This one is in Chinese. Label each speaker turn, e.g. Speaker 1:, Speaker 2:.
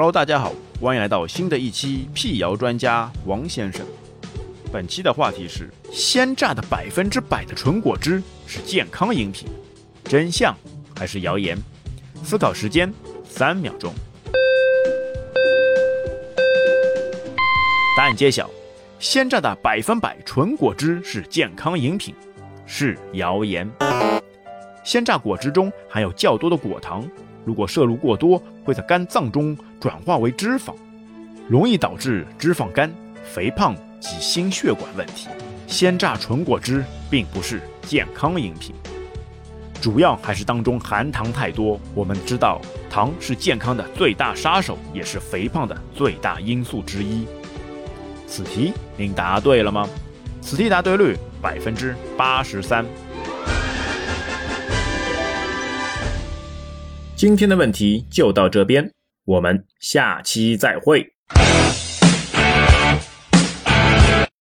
Speaker 1: Hello，大家好，欢迎来到新的一期辟谣专家王先生。本期的话题是：鲜榨的百分之百的纯果汁是健康饮品，真相还是谣言？思考时间三秒钟。答案揭晓：鲜榨的百分百纯果汁是健康饮品，是谣言。鲜榨果汁中含有较多的果糖。如果摄入过多，会在肝脏中转化为脂肪，容易导致脂肪肝、肥胖及心血管问题。鲜榨纯果汁并不是健康饮品，主要还是当中含糖太多。我们知道，糖是健康的最大杀手，也是肥胖的最大因素之一。此题您答对了吗？此题答对率百分之八十三。今天的问题就到这边，我们下期再会。